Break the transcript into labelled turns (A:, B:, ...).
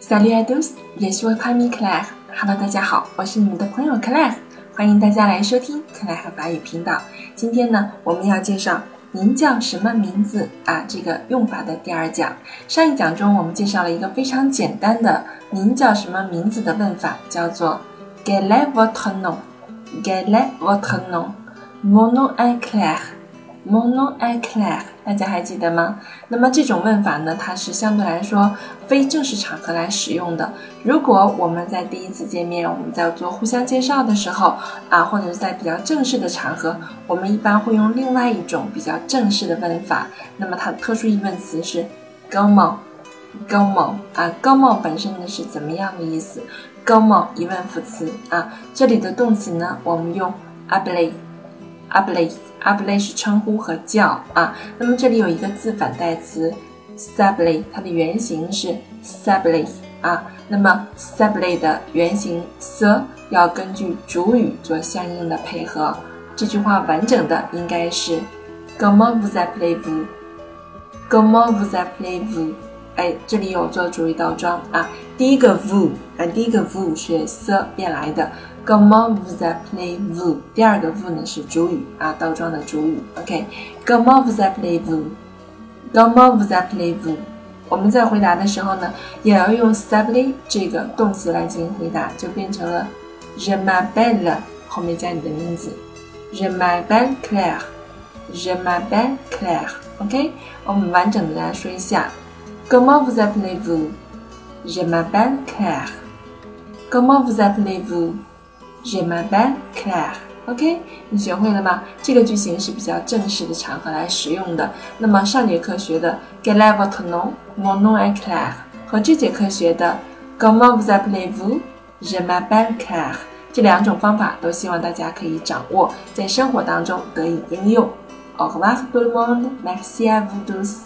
A: Salut à tous, je suis votre ami Claire. Hello，大家好，我是你们的朋友 Claire，欢迎大家来收听 Claire 法语频道。今天呢，我们要介绍您叫什么名字啊？这个用法的第二讲。上一讲中，我们介绍了一个非常简单的您叫什么名字的问法，叫做 Quel est votre nom？Quel est votre nom？Mon nom est Claire。Mono e clair，大家还记得吗？那么这种问法呢，它是相对来说非正式场合来使用的。如果我们在第一次见面，我们在做互相介绍的时候啊，或者是在比较正式的场合，我们一般会用另外一种比较正式的问法。那么它的特殊疑问词是，Gomo，Gomo 啊，Gomo 本身呢是怎么样的意思？Gomo 疑问副词啊，这里的动词呢，我们用 ably。Appeler appeler 是称呼和叫啊，那么这里有一个字反代词 s'appeler，它的原型是 s'appeler 啊，那么 s'appeler 的原型 s 要根据主语做相应的配合。这句话完整的应该是 Comment vous appelez-vous？Comment vous appelez-vous？哎，这里有做主语倒装啊，第一个 vous 啊，第一个 vous 是 s 变来的。Comment vous appelez-vous？第二个 vous 呢是主语啊，倒装的主语。OK，Comment vous appelez-vous？Comment vous appelez-vous？我们在回答的时候呢，也要用 s a b l e 这个动词来进行回答，就变成了 Je m'appelle 后面加你的名字，Je m'appelle Claire。Je m'appelle Claire。OK，我们完整的来说一下 ，Comment vous appelez-vous？Je m'appelle Claire。Comment vous appelez-vous？Je m'appelle Claire. OK，你学会了吗？这个句型是比较正式的场合来使用的。那么上节课学的 Quel est votre nom? Mon nom est Claire 和这节课学的 Comment vous appelez-vous? Je m'appelle Claire 这两种方法都希望大家可以掌握，在生活当中得以应用。Au revoir tout le monde. Merci à vous tous.